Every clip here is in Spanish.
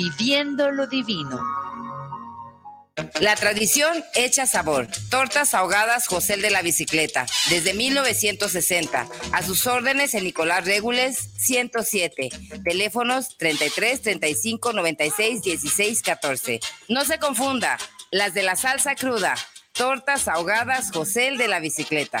viviendo lo divino. La tradición hecha sabor. Tortas ahogadas José de la Bicicleta, desde 1960. A sus órdenes en Nicolás Regules 107. Teléfonos 33 35 96 16 14. No se confunda, las de la salsa cruda. Tortas ahogadas José de la Bicicleta.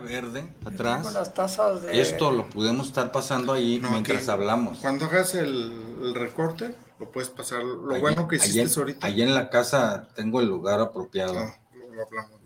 verde atrás. Con las tazas de... Esto lo podemos estar pasando ahí mientras hablamos. Cuando hagas el, recorte, lo puedes pasar. Lo bueno que hiciste allí, ahorita. Allí en la casa tengo el lugar apropiado. Ah, lo hablamos.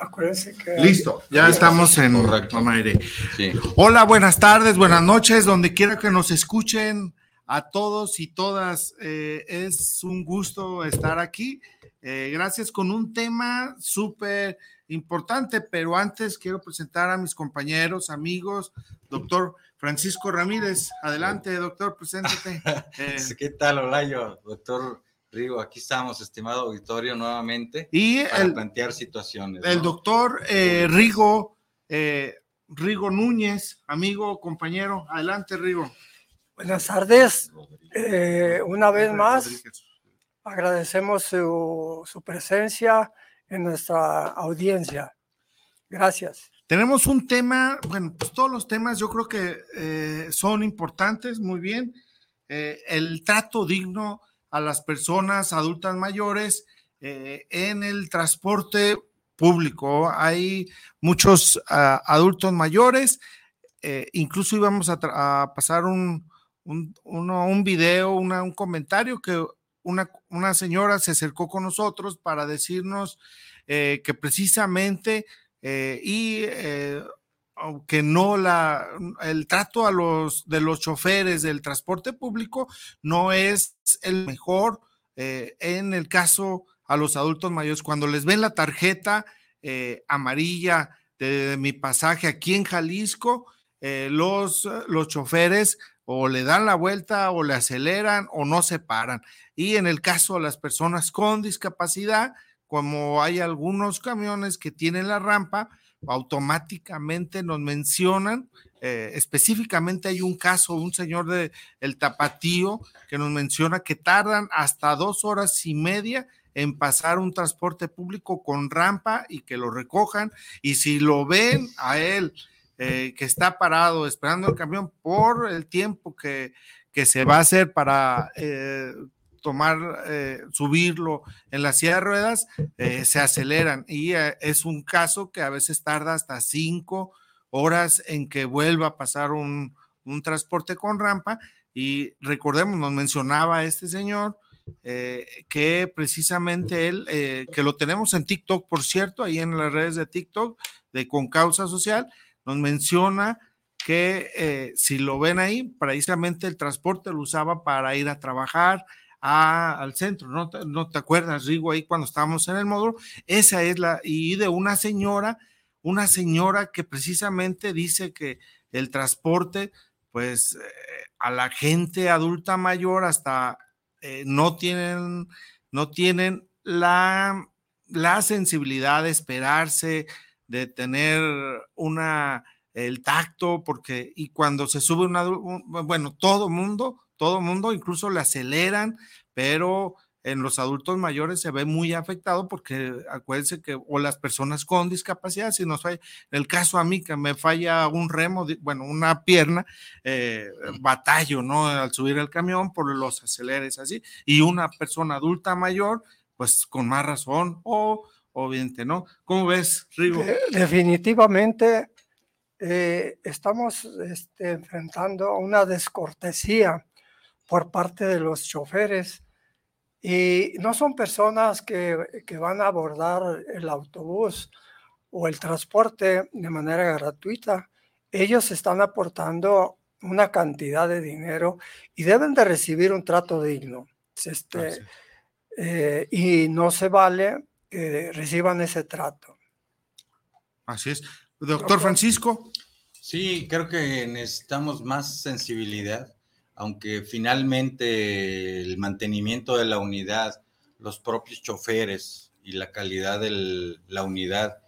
Acuérdense que... Listo, ya estamos en Correcto. aire. Sí. Hola, buenas tardes, buenas noches, donde quiera que nos escuchen. A todos y todas, eh, es un gusto estar aquí. Eh, gracias con un tema súper importante, pero antes quiero presentar a mis compañeros, amigos, doctor Francisco Ramírez. Adelante, doctor, preséntate. Eh, ¿Qué tal, Olayo? Doctor Rigo, aquí estamos, estimado auditorio, nuevamente. Y para el, plantear situaciones. el ¿no? doctor eh, Rigo, eh, Rigo Núñez, amigo, compañero. Adelante, Rigo. Buenas tardes. Eh, una vez más, agradecemos su, su presencia en nuestra audiencia. Gracias. Tenemos un tema, bueno, pues todos los temas yo creo que eh, son importantes, muy bien. Eh, el trato digno a las personas adultas mayores eh, en el transporte público. Hay muchos ah, adultos mayores, incluso íbamos a, pasar un, un, un video, una- un comentario que una, una señora se acercó con nosotros para decirnos eh, que precisamente eh, y eh, aunque no la el trato a los de los choferes del transporte público no es el mejor eh, en el caso a los adultos mayores. Cuando les ven la tarjeta amarilla de, de mi pasaje aquí en Jalisco los los choferes o le dan la vuelta o le aceleran o no se paran. Y en el caso de las personas con discapacidad como hay algunos camiones que tienen la rampa, automáticamente nos mencionan, eh, específicamente hay un caso, un señor de el tapatío que nos menciona que tardan hasta dos horas y media en pasar un transporte público con rampa y que lo recojan y si lo ven a él eh, que está parado esperando el camión por el tiempo que, que se va a hacer para eh, tomar, eh, subirlo en la silla de ruedas, se aceleran. Y es un caso que a veces tarda hasta cinco horas en que vuelva a pasar un, un transporte con rampa. Y recordemos, nos mencionaba este señor que precisamente él, que lo tenemos en TikTok, por cierto, ahí en las redes de TikTok de Con Causa Social, nos menciona que eh, si lo ven ahí, precisamente el transporte lo usaba para ir a trabajar, al centro, ¿no te, no te acuerdas, Rigo, ahí cuando estábamos en el módulo? Esa es la, y de una señora, una señora que precisamente dice que el transporte, pues eh, a la gente adulta mayor hasta eh, no tienen, no tienen la, la sensibilidad de esperarse, de tener una, el tacto, porque, y cuando se sube una, un- bueno, todo mundo, todo mundo, incluso le aceleran, pero en los adultos mayores se ve muy afectado porque acuérdense que, o las personas con discapacidad, si nos falla, el caso a mí que me falla un remo, bueno, una pierna, eh, batallo, ¿no? Al subir el camión por los aceleres así, y una persona adulta mayor, pues con más razón, o obviamente, ¿no? ¿Cómo ves, Rigo? De- definitivamente eh, estamos este, enfrentando una descortesía por parte de los choferes y no son personas que, que van a abordar el autobús o el transporte de manera gratuita, ellos están aportando una cantidad de dinero y deben de recibir un trato digno. Este, eh, y no se vale que reciban ese trato. Así es. Doctor Francisco. Sí, creo que necesitamos más sensibilidad, aunque finalmente el mantenimiento de la unidad, los propios choferes y la calidad de la unidad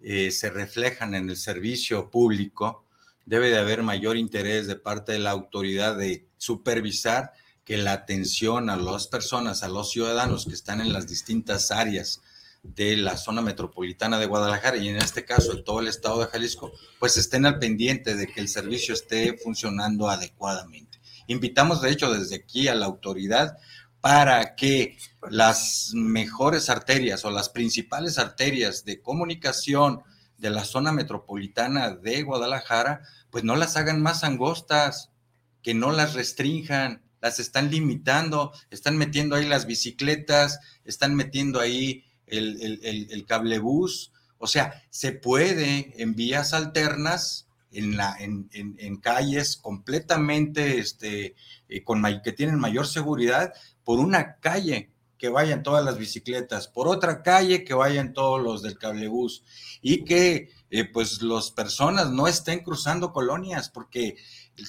eh, se reflejan en el servicio público, debe de haber mayor interés de parte de la autoridad de supervisar que la atención a las personas, a los ciudadanos que están en las distintas áreas de la zona metropolitana de Guadalajara y en este caso de todo el estado de Jalisco, pues estén al pendiente de que el servicio esté funcionando adecuadamente. Invitamos, de hecho, desde aquí a la autoridad para que las mejores arterias o las principales arterias de comunicación de la zona metropolitana de Guadalajara, pues no las hagan más angostas, que no las restrinjan, las están limitando, están metiendo ahí las bicicletas, están metiendo ahí el, el, cablebús, o sea, se puede en vías alternas, en, la, en, en, calles completamente este, eh, con, que tienen mayor seguridad, por una calle que vayan todas las bicicletas, por otra calle que vayan todos los del cablebús y que eh, pues las personas no estén cruzando colonias, porque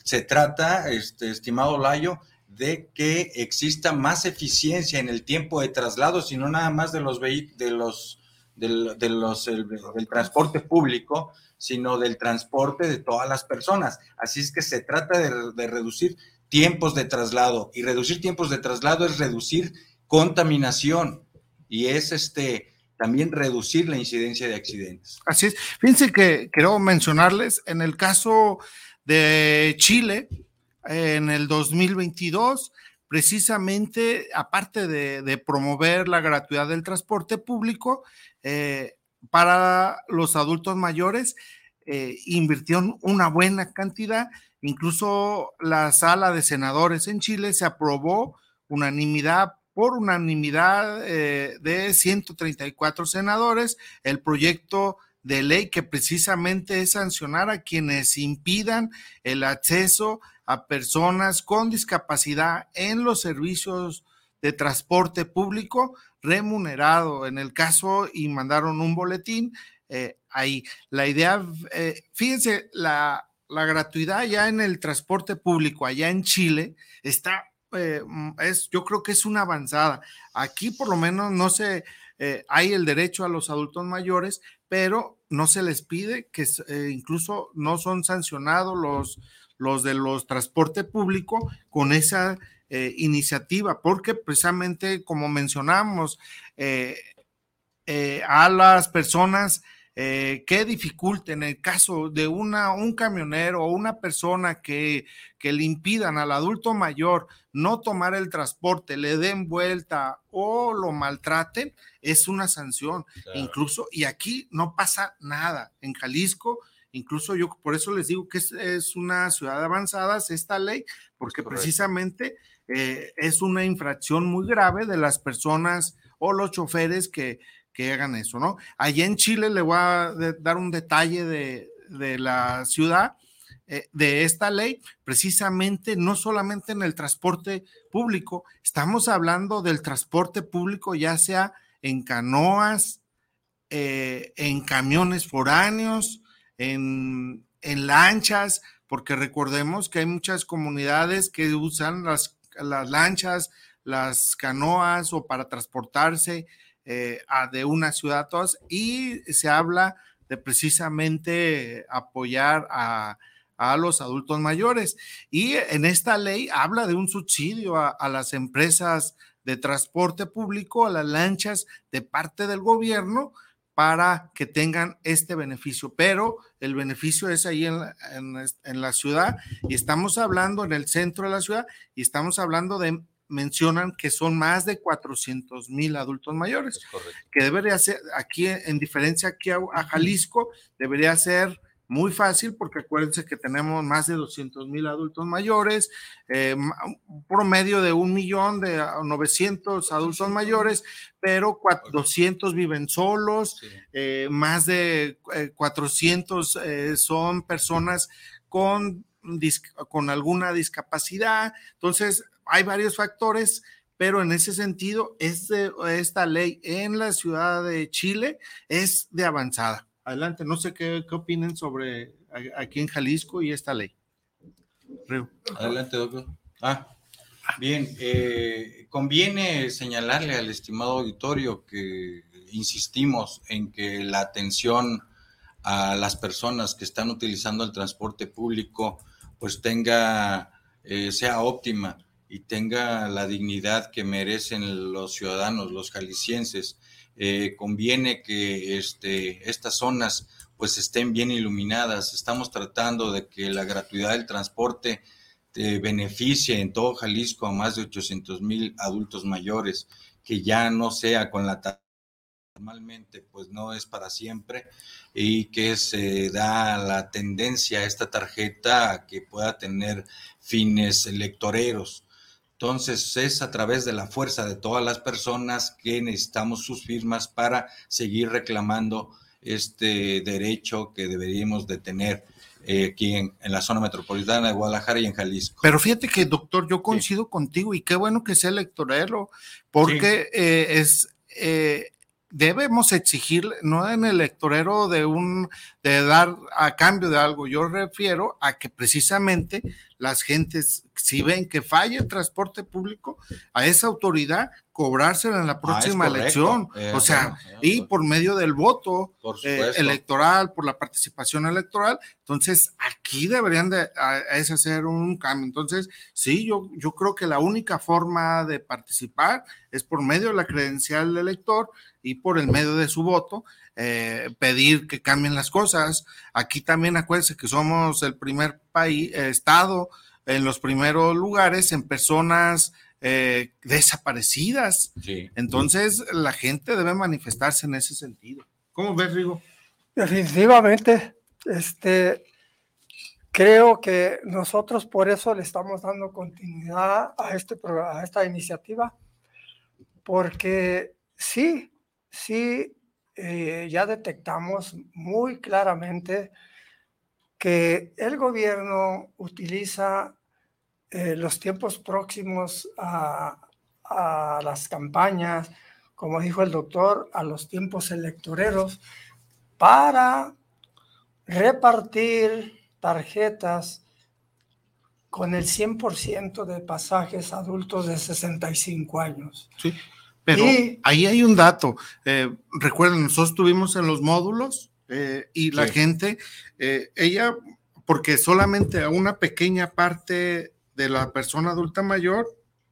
se trata, este, estimado Layo, de que exista más eficiencia en el tiempo de traslado, sino nada más de los de los del, de los del transporte público, sino del transporte de todas las personas. Así es que se trata de, de reducir tiempos de traslado y reducir tiempos de traslado es reducir contaminación y es este también reducir la incidencia de accidentes. Así es. Fíjense que quiero mencionarles en el caso de Chile, en el 2022, precisamente, aparte de, promover la gratuidad del transporte público eh, para los adultos mayores, eh, invirtió una buena cantidad. Incluso la sala de senadores en Chile se aprobó unanimidad por unanimidad eh, de 134 senadores el proyecto de ley que precisamente es sancionar a quienes impidan el acceso a personas con discapacidad en los servicios de transporte público remunerado. En el caso, y mandaron un boletín, eh, ahí la idea, eh, fíjense, la, la gratuidad ya en el transporte público allá en Chile está, eh, es, yo creo que es una avanzada. Aquí por lo menos no se, hay el derecho a los adultos mayores, pero no se les pide que incluso no son sancionados los los de los transporte público con esa eh, iniciativa, porque precisamente como mencionamos, eh, eh, a las personas que dificulten el caso de una, un camionero o una persona que, que, le impidan al adulto mayor no tomar el transporte, le den vuelta o lo maltraten, es una sanción. Incluso, y aquí no pasa nada. En Jalisco Incluso yo por eso les digo que es, una ciudad avanzada esta ley, porque precisamente eh, es una infracción muy grave de las personas o los choferes que, hagan eso, ¿no? Allá en Chile le voy a dar un detalle de, la ciudad. Eh, de esta ley, precisamente no solamente en el transporte público, estamos hablando del transporte público ya sea en canoas, eh, en camiones foráneos, en, lanchas, porque recordemos que hay muchas comunidades que usan las, las lanchas, las canoas o para transportarse eh, a de una ciudad a y se habla de precisamente apoyar a, los adultos mayores. Y en esta ley habla de un subsidio a, a, las empresas de transporte público, a las lanchas de parte del gobierno, para que tengan este beneficio, pero el beneficio es ahí en la, ciudad y estamos hablando en el centro de la ciudad y estamos hablando de, mencionan que son más de 400 mil adultos mayores, que debería ser, aquí en diferencia aquí a, Jalisco, debería ser muy fácil porque acuérdense que tenemos más de 200 mil adultos mayores, eh, un promedio de un millón de 900 adultos mayores, pero 200 viven solos, eh, más de 400 eh, son personas con, con alguna discapacidad. Entonces, hay varios factores pero en ese sentido, este, esta ley en la ciudad de Chile es de avanzada. Adelante, no sé qué, qué opinen sobre aquí en Jalisco y esta ley. Adelante, doctor. Ah, bien, eh, conviene señalarle al estimado auditorio que insistimos en que la atención a las personas que están utilizando el transporte público pues tenga, eh, sea óptima y tenga la dignidad que merecen los ciudadanos, los jaliscienses. Eh, conviene que este, estas zonas pues estén bien iluminadas. Estamos tratando de que la gratuidad del transporte eh, beneficie en todo Jalisco a más de 800 mil adultos mayores, que ya no sea con la normalmente pues no es para siempre y que se da la tendencia a esta tarjeta a que pueda tener fines electoreros. Entonces es a través de la fuerza de todas las personas que necesitamos sus firmas para seguir reclamando este derecho que deberíamos de tener eh, aquí en, la zona metropolitana de Guadalajara y en Jalisco. Pero fíjate que, doctor, yo coincido contigo y qué bueno que sea electorero, porque eh, es... Eh, debemos exigir, no en el electorero de un, de dar a cambio de algo, yo refiero a que precisamente las gentes, si ven que falla el transporte público, a esa autoridad cobrársela en la ah, próxima elección. Eh, o sea, y por medio del voto eh, electoral, por la participación electoral. Entonces, aquí deberían de hacer un cambio. Entonces, sí, yo, yo creo que la única forma de participar es por medio de la credencial del elector y por el medio de su voto. Eh, pedir que cambien las cosas. Aquí también acuérdense que somos el primer país, estado en los primeros lugares en personas eh, desaparecidas. Entonces, la gente debe manifestarse en ese sentido. ¿Cómo ves, Rigo? Definitivamente, este, creo que nosotros por eso le estamos dando continuidad a, este, a esta iniciativa, porque sí, sí, eh, ya detectamos muy claramente que el gobierno utiliza eh, los tiempos próximos a, las campañas, como dijo el doctor, a los tiempos electoreros, para repartir tarjetas con el 100% de pasajes adultos de 65 años. Sí, pero ahí hay un dato. Eh, recuerden, nosotros estuvimos en los módulos eh, y la gente, ella, porque solamente a una pequeña parte de la persona adulta mayor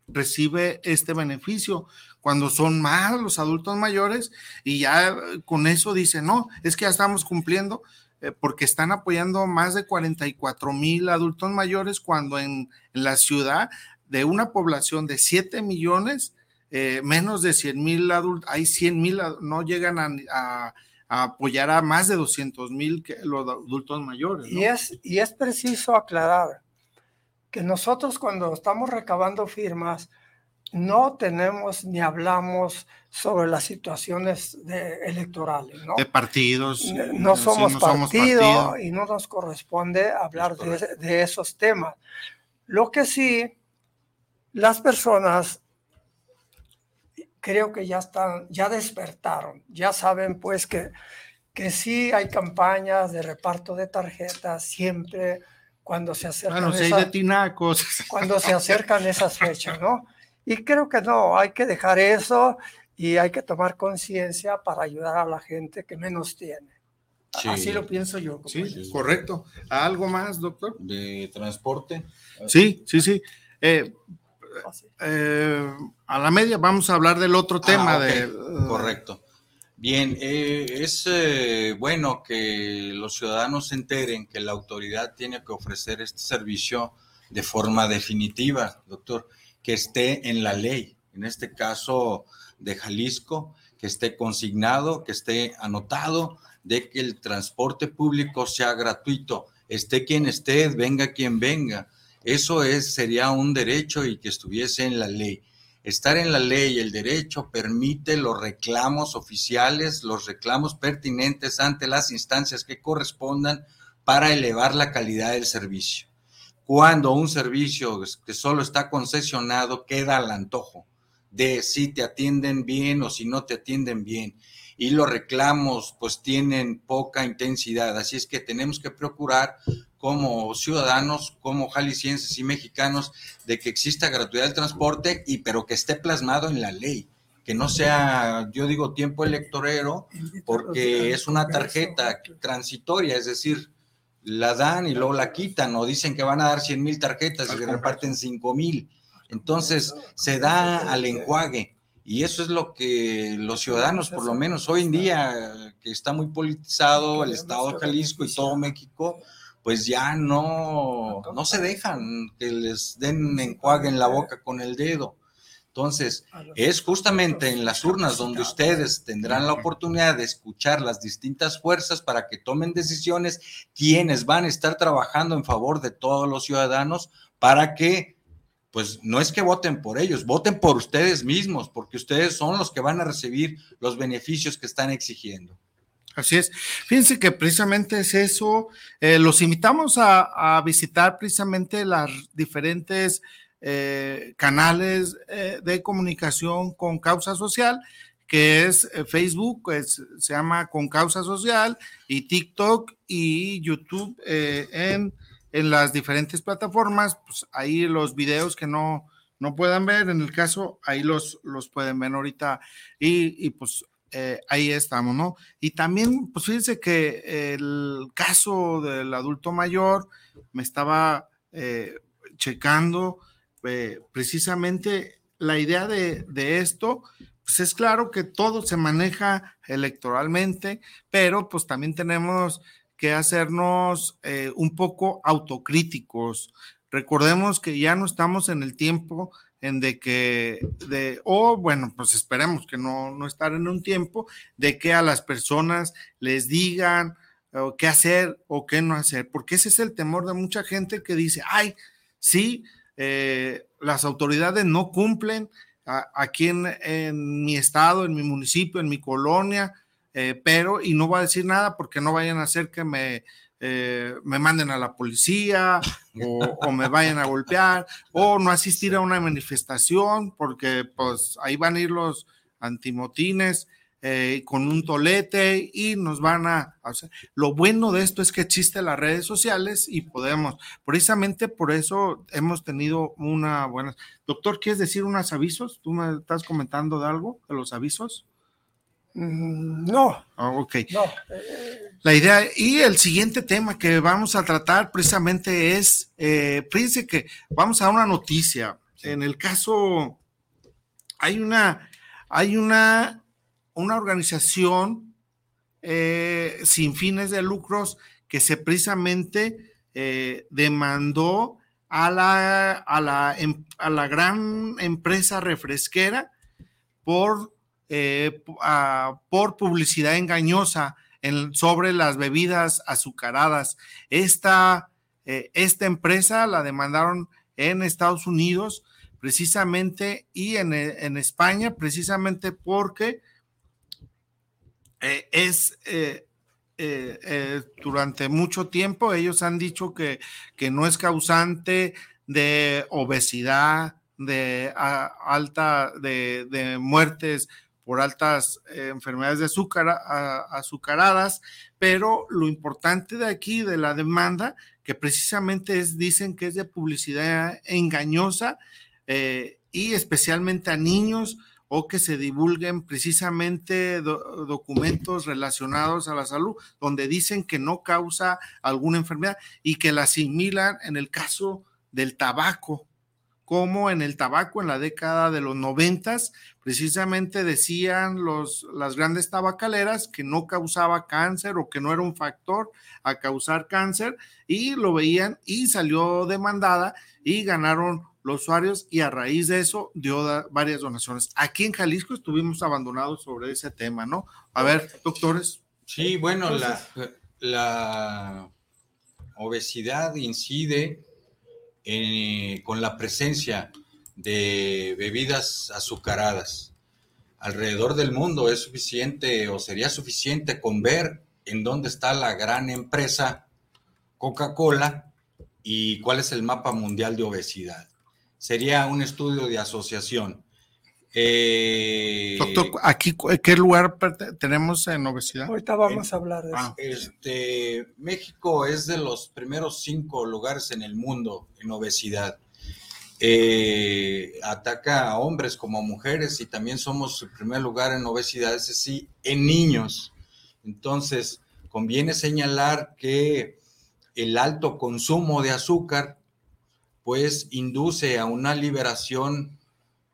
recibe este beneficio cuando son más los adultos mayores y ya con eso dice, no, es que ya estamos cumpliendo eh, porque están apoyando más de 44 mil adultos mayores cuando en, la ciudad de una población de 7 millones, eh, menos de 100 mil adultos, hay 100 mil, no llegan a, apoyar a más de 200 mil los adultos mayores. Y, es, y es preciso aclarar que nosotros cuando estamos recabando firmas no tenemos ni hablamos sobre las situaciones electorales, ¿no? De partidos. No, somos, partido, y no nos corresponde hablar de, de, esos temas. Lo que sí, las personas creo que ya están, ya despertaron, ya saben pues que, que sí hay campañas de reparto de tarjetas siempre cuando se acercan cuando se acercan esas fechas, ¿no? Y creo que no, hay que dejar eso y hay que tomar conciencia para ayudar a la gente que menos tiene. Así lo pienso yo. Sí, correcto. ¿Algo más, doctor? De transporte. Sí, sí, sí. Eh, eh, a la media vamos a hablar del otro tema. Ah, de, correcto. Bien, eh, es eh, bueno que los ciudadanos se enteren que la autoridad tiene que ofrecer este servicio de forma definitiva, doctor, que esté en la ley, en este caso de Jalisco, que esté consignado, que esté anotado de que el transporte público sea gratuito, esté quien esté, venga quien venga. Eso es, sería un derecho y que estuviese en la ley. Estar en la ley, el derecho permite los reclamos oficiales, los reclamos pertinentes ante las instancias que correspondan para elevar la calidad del servicio. Cuando un servicio que solo está concesionado queda al antojo de si te atienden bien o si no te atienden bien y los reclamos pues tienen poca intensidad. Así es que tenemos que procurar como ciudadanos, como jaliscienses y mexicanos, de que exista gratuidad del transporte y pero que esté plasmado en la ley, que no sea, yo digo, tiempo electorero, porque es una tarjeta transitoria, es decir, la dan y luego la quitan o dicen que van a dar 100 mil tarjetas y se reparten 5 mil. Entonces se da al enjuague y eso es lo que los ciudadanos, por lo menos hoy en día, que está muy politizado el Estado de Jalisco y todo México, pues ya no, no se dejan que les den enjuague en la boca con el dedo. Entonces, es justamente en las urnas donde ustedes tendrán la oportunidad de escuchar las distintas fuerzas para que tomen decisiones, quienes van a estar trabajando en favor de todos los ciudadanos para que pues no es que voten por ellos, voten por ustedes mismos, porque ustedes son los que van a recibir los beneficios que están exigiendo. Así es. Fíjense que precisamente es eso. Eh, los invitamos a, visitar precisamente las diferentes eh, canales eh, de comunicación con causa social, que es Facebook, pues, se llama Con Causa Social, y TikTok y YouTube en en las diferentes plataformas, pues ahí los videos que no, no puedan ver, en el caso, ahí los, los pueden ver ahorita y, pues eh, ahí estamos, ¿no? Y también, pues fíjense que el caso del adulto mayor me estaba eh, checando eh, precisamente la idea de, de esto, pues es claro que todo se maneja electoralmente, pero pues también tenemos que hacernos un poco autocríticos. Recordemos que ya no estamos en el tiempo en de que, de, o bueno, pues esperemos que no, no estar en un tiempo de que a las personas les digan qué hacer o qué no hacer, porque ese es el temor de mucha gente que dice, ay, sí, eh, las autoridades no cumplen aquí en, en, mi estado, en mi municipio, en mi colonia, eh, pero, y no voy a decir nada porque no vayan a hacer que me, eh, me manden a la policía o, me vayan a golpear o no asistir a una manifestación porque pues ahí van a ir los antimotines eh, con un tolete y nos van a, hacer. Lo bueno de esto es que existen las redes sociales y podemos, precisamente por eso hemos tenido una buena... Doctor, ¿quieres decir unos avisos? ¿Tú me estás comentando de algo, de los avisos? Mm, no. Ah, ok. La idea, y el siguiente tema que vamos a tratar precisamente es, eh, fíjense que vamos a una noticia. En el caso, hay una, hay una, una organización eh, sin fines de lucros que se precisamente eh, demandó a la, a, la, em, a la gran empresa refresquera por eh, por publicidad engañosa sobre las bebidas azucaradas. Esta, eh, esta empresa la demandaron en Estados Unidos precisamente y en, en España precisamente porque eh, es durante mucho tiempo ellos han dicho que, que no es causante de obesidad, de alta, de, de muertes por altas eh, enfermedades de azúcar, azucaradas, pero lo importante de aquí, de la demanda, que precisamente es, dicen que es de publicidad engañosa eh, y especialmente a niños o que se divulguen precisamente documentos relacionados a la salud, donde dicen que no causa alguna enfermedad y que la asimilan en el caso del tabaco, como en el tabaco en la década de los noventas, precisamente decían los, las grandes tabacaleras que no causaba cáncer o que no era un factor a causar cáncer y lo veían y salió demandada y ganaron los usuarios y a raíz de eso dio varias donaciones. Aquí en Jalisco estuvimos abandonados sobre ese tema, ¿no? A ver, doctores. Sí, bueno, la, la, obesidad incide con la presencia de bebidas azucaradas. Alrededor del mundo es suficiente o sería suficiente con ver en dónde está la gran empresa Coca-Cola y cuál es el mapa mundial de obesidad. Sería un estudio de asociación. Eh, Doctor, aquí, ¿qué lugar tenemos en obesidad? Ahorita vamos a hablar de eso. Ah. Este, México es de los primeros cinco lugares en el mundo en obesidad. Eh, ataca a hombres como a mujeres y también somos el primer lugar en obesidad, es decir, en niños. Entonces, conviene señalar que el alto consumo de azúcar pues induce a una liberación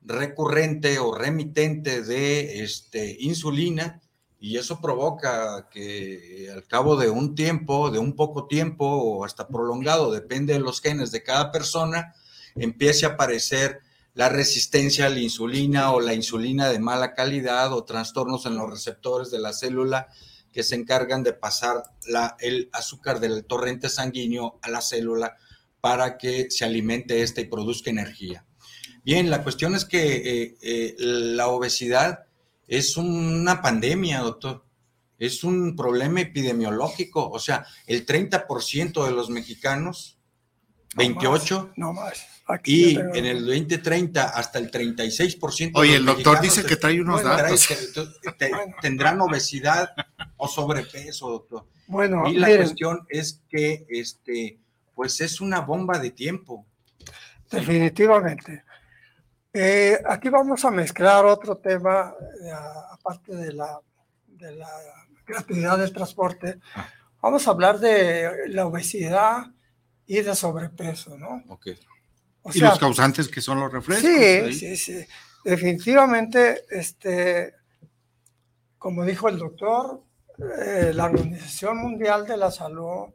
recurrente o remitente de este, insulina y eso provoca que al cabo de un tiempo, de un poco tiempo o hasta prolongado, depende de los genes de cada persona, empiece a aparecer la resistencia a la insulina o la insulina de mala calidad o trastornos en los receptores de la célula que se encargan de pasar el azúcar del torrente sanguíneo a la célula para que se alimente esta y produzca energía. Bien, la cuestión es que eh, eh, la obesidad es una pandemia, doctor. Es un problema epidemiológico. O sea, el 30% de los mexicanos, 28, no más, y en el 2030 hasta el 36%. Oye, el doctor dice que trae unos datos. tendrán obesidad o sobrepeso, doctor. Bueno, y la cuestión es que este, pues es una bomba de tiempo. Definitivamente. Eh, aquí vamos a mezclar otro tema, eh, aparte de la, de la gratuidad del transporte. Ah. Vamos a hablar de la obesidad y de sobrepeso, ¿no? Ok. y los causantes que son los reflejos. Sí, sí, sí. Definitivamente, este, como dijo el doctor, eh, la Organización Mundial de la Salud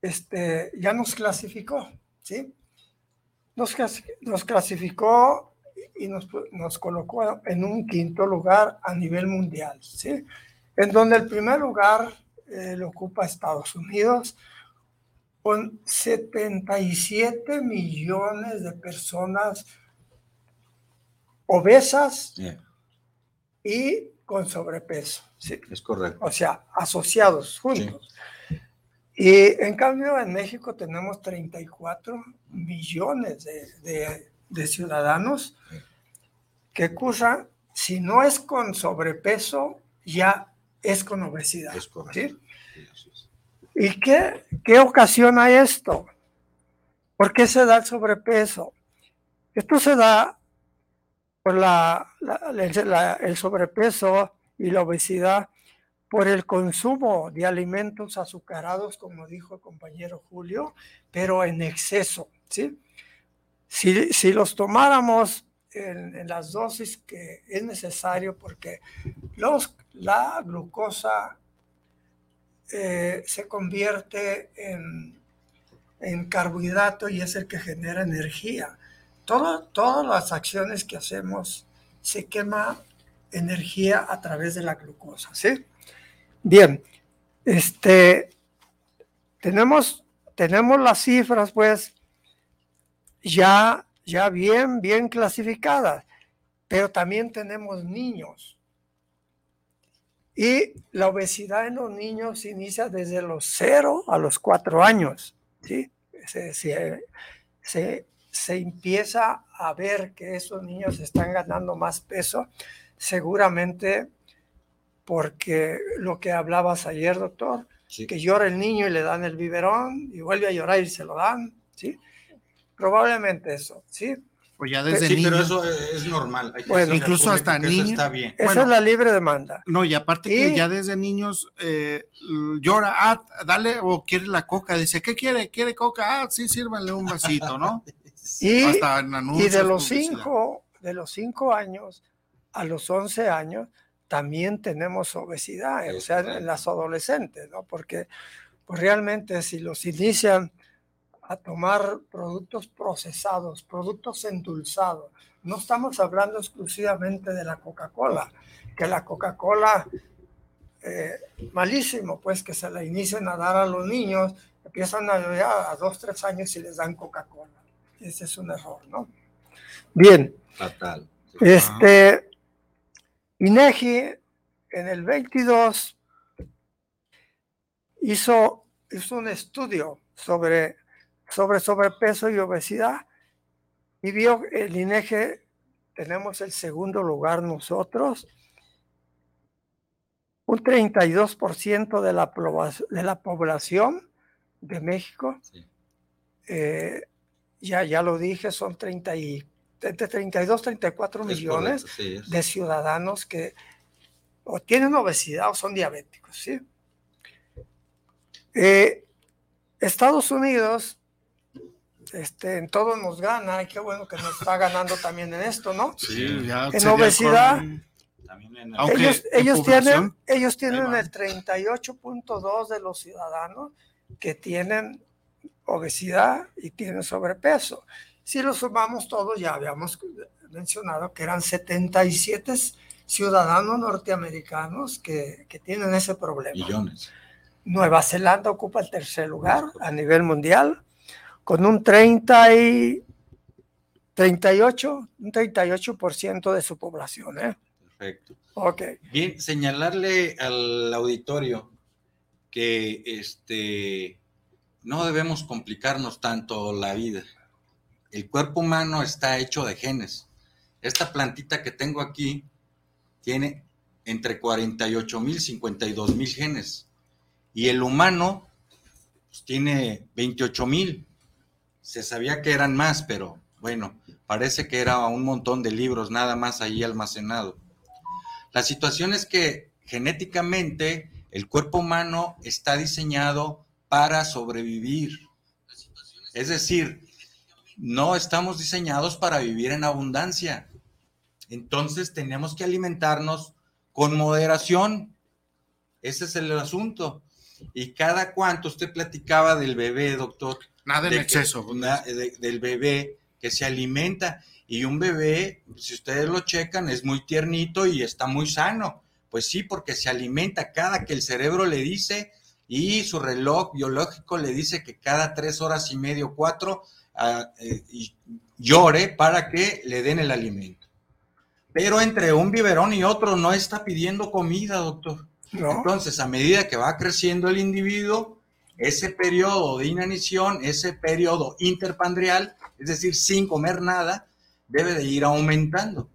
este, ya nos clasificó, ¿sí? Nos, nos clasificó y nos, nos, colocó en un quinto lugar a nivel mundial, ¿sí? En donde el primer lugar eh, lo ocupa Estados Unidos con 77 millones de personas obesas y con sobrepeso. Sí. Es correcto. O sea, asociados juntos. Y en cambio en México tenemos 34 millones de, de, ciudadanos que cursan, si no es con sobrepeso, ya es con obesidad. Es correcto. ¿Y qué, qué ocasiona esto? ¿Por qué se da el sobrepeso? Esto se da por la, el sobrepeso y la obesidad por el consumo de alimentos azucarados, como dijo el compañero Julio, pero en exceso, ¿sí? Si, los tomáramos en, las dosis que es necesario, porque los, la glucosa eh, se convierte en, en, carbohidrato y es el que genera energía. Todo, todas las acciones que hacemos se quema energía a través de la glucosa, ¿sí? Bien, este, tenemos, tenemos las cifras, pues, ya, ya bien, bien clasificadas, pero también tenemos niños. Y la obesidad en los niños inicia desde los 0 a los 4 años. ¿sí? Se, se, se, empieza a ver que esos niños están ganando más peso, seguramente porque lo que hablabas ayer, doctor, que llora el niño y le dan el biberón y vuelve a llorar y se lo dan, ¿sí? Probablemente eso, ¿sí? Pues ya desde sí, pero eso es normal. bueno, incluso hasta niños. Está bien. Esa es la libre demanda. No, y aparte que ya desde niños eh, llora, ah, dale, o quiere la coca, dice, ¿qué quiere? ¿Quiere coca? Ah, sí, sírvanle un vasito, ¿no? y, y de los cinco, de los cinco años a los once años, también tenemos obesidad, o sea, en las adolescentes, ¿no? Porque pues realmente si los inician a tomar productos procesados, productos endulzados, no estamos hablando exclusivamente de la Coca-Cola, que la Coca-Cola eh, malísimo, pues que se la inicien a dar a los niños, empiezan a, a dos, tres años y les dan Coca-Cola. Ese es un error, ¿no? Bien. Fatal. Este, INEGI en el 22 hizo, hizo un estudio sobre, sobre sobrepeso y obesidad y vio el INEGI, tenemos el segundo lugar nosotros, un 32% de la, de la población de México, eh, ya, ya lo dije, son 30 y, 32, 34 millones de ciudadanos que o tienen obesidad o son diabéticos. ¿sí? Eh, Estados Unidos este, en todo nos gana, y qué bueno que nos está ganando también en esto, ¿no? Sí, ya en obesidad. ellos, ellos tienen, ellos tienen el 38.2 de los ciudadanos que tienen obesidad y tienen sobrepeso. Si lo sumamos todos, ya habíamos mencionado que eran 77 ciudadanos norteamericanos que, que tienen ese problema. Millones. Nueva Zelanda ocupa el tercer lugar a nivel mundial con un 30 y 38, un 38% de su población. ¿eh? Perfecto. Ok. Bien, señalarle al auditorio que este, no debemos complicarnos tanto la vida. El cuerpo humano está hecho de genes. Esta plantita que tengo aquí tiene entre 48 mil y 52 mil genes. Y el humano pues, tiene 28 mil se sabía que eran más, pero bueno, parece que era un montón de libros nada más ahí almacenado. La situación es que genéticamente el cuerpo humano está diseñado para sobrevivir. Es decir, no estamos diseñados para vivir en abundancia. Entonces tenemos que alimentarnos con moderación. Ese es el asunto. Y cada cuanto usted platicaba del bebé, doctor, Nada en exceso. del bebé que se alimenta. Y un bebé, si ustedes lo checan, es muy tiernito y está muy sano. Pues sí, porque se alimenta cada que el cerebro le dice y su reloj biológico le dice que cada tres horas y medio, cuatro, ah, eh, llore para que le den el alimento. Pero entre un biberón y otro no está pidiendo comida, doctor. Entonces, a medida que va creciendo el individuo, ese periodo de inanición, ese periodo interpandrial, es decir, sin comer nada, debe de ir aumentando.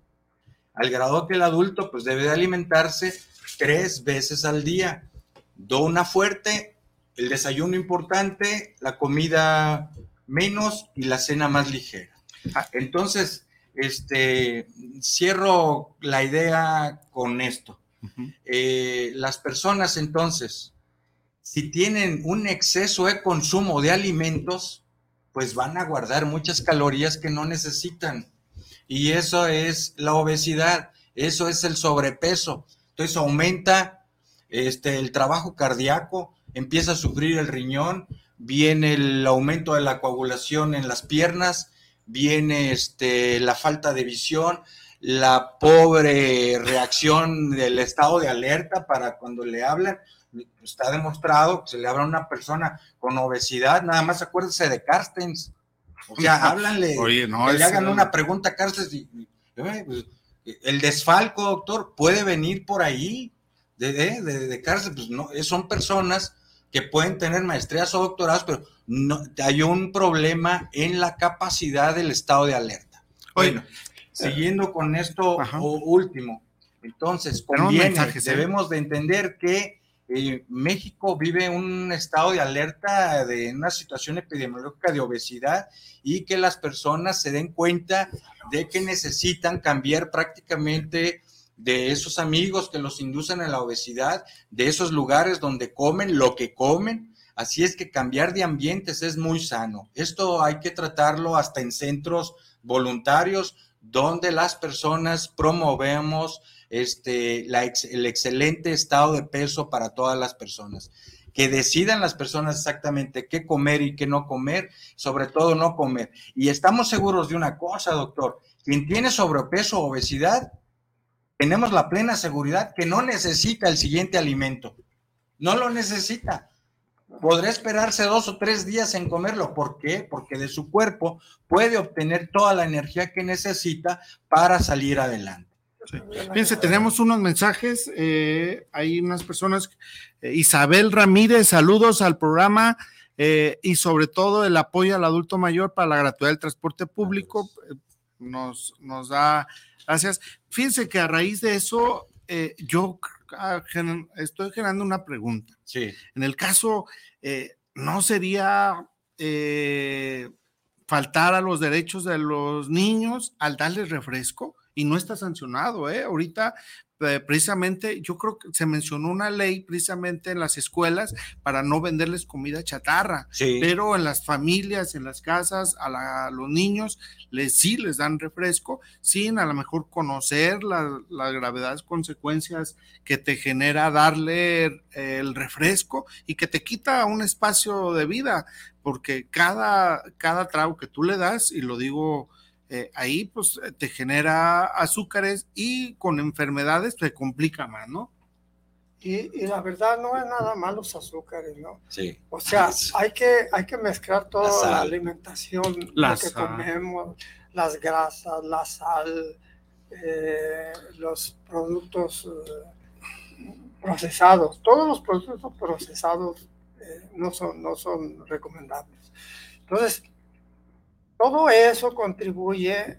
Al grado que el adulto pues debe de alimentarse tres veces al día. Dona fuerte, el desayuno importante, la comida menos y la cena más ligera. Ah, entonces, este, cierro la idea con esto. Eh, las personas entonces si tienen un exceso de consumo de alimentos, pues van a guardar muchas calorías que no necesitan. Y eso es la obesidad, eso es el sobrepeso. Entonces aumenta este, el trabajo cardíaco, empieza a sufrir el riñón, viene el aumento de la coagulación en las piernas, viene este, la falta de visión, la pobre reacción del estado de alerta para cuando le hablan está demostrado que se le habla a una persona con obesidad, nada más acuérdese de Carstens. O sea, háblanle, Oye, no, que le hagan una pregunta a Carstens y, eh, pues, el desfalco, doctor, puede venir por ahí de, de, de, Carstens, pues no, son personas que pueden tener maestrías o doctorados, pero no, hay un problema en la capacidad del estado de alerta. Bueno, siguiendo con esto último, entonces, conviene, ¿eh? debemos de entender que eh, México vive un estado de alerta de una situación epidemiológica de obesidad y que las personas se den cuenta de que necesitan cambiar prácticamente de esos amigos que los inducen a la obesidad, de esos lugares donde comen lo que comen. Así es que cambiar de ambientes es muy sano. Esto hay que tratarlo hasta en centros voluntarios donde las personas promovemos este, el excelente estado de peso para todas las personas. Que decidan las personas exactamente qué comer y qué no comer, sobre todo no comer. Y estamos seguros de una cosa, doctor, quien tiene sobrepeso o obesidad tenemos la plena seguridad que no necesita el siguiente alimento. No lo necesita. Podrá esperarse dos o tres días en comerlo. ¿Por qué? Porque de su cuerpo puede obtener toda la energía que necesita para salir adelante. Fíjense, tenemos unos mensajes. Eh, hay unas personas. Eh, Isabel Ramírez, saludos al programa. Eh, y sobre todo el apoyo al adulto mayor para la gratuidad del transporte público. Nos, nos da gracias. Fíjense que a raíz de eso, yo ah, estoy generando una pregunta. Sí. En el caso, ¿no sería faltar a los derechos de los niños al darles refresco? y no está sancionado, ¿eh? Ahorita eh, precisamente yo creo que se mencionó una ley precisamente en las escuelas para no venderles comida chatarra, pero en las familias, en las casas, a, los niños les sí les dan refresco sin a lo mejor conocer las gravedades consecuencias que te genera darle el refresco y que te quita un espacio de vida, porque cada, cada trago que tú le das, y lo digo eh, ahí pues eh, te genera azúcares y con enfermedades te complica más, ¿no? Y, la verdad no es nada más los azúcares, ¿no? Sí. O sea, hay que, hay que mezclar toda la, alimentación, lo que comemos, las grasas, la sal, eh, los productos procesados. Todos los productos procesados no, son, no son recomendables. Entonces, todo eso contribuye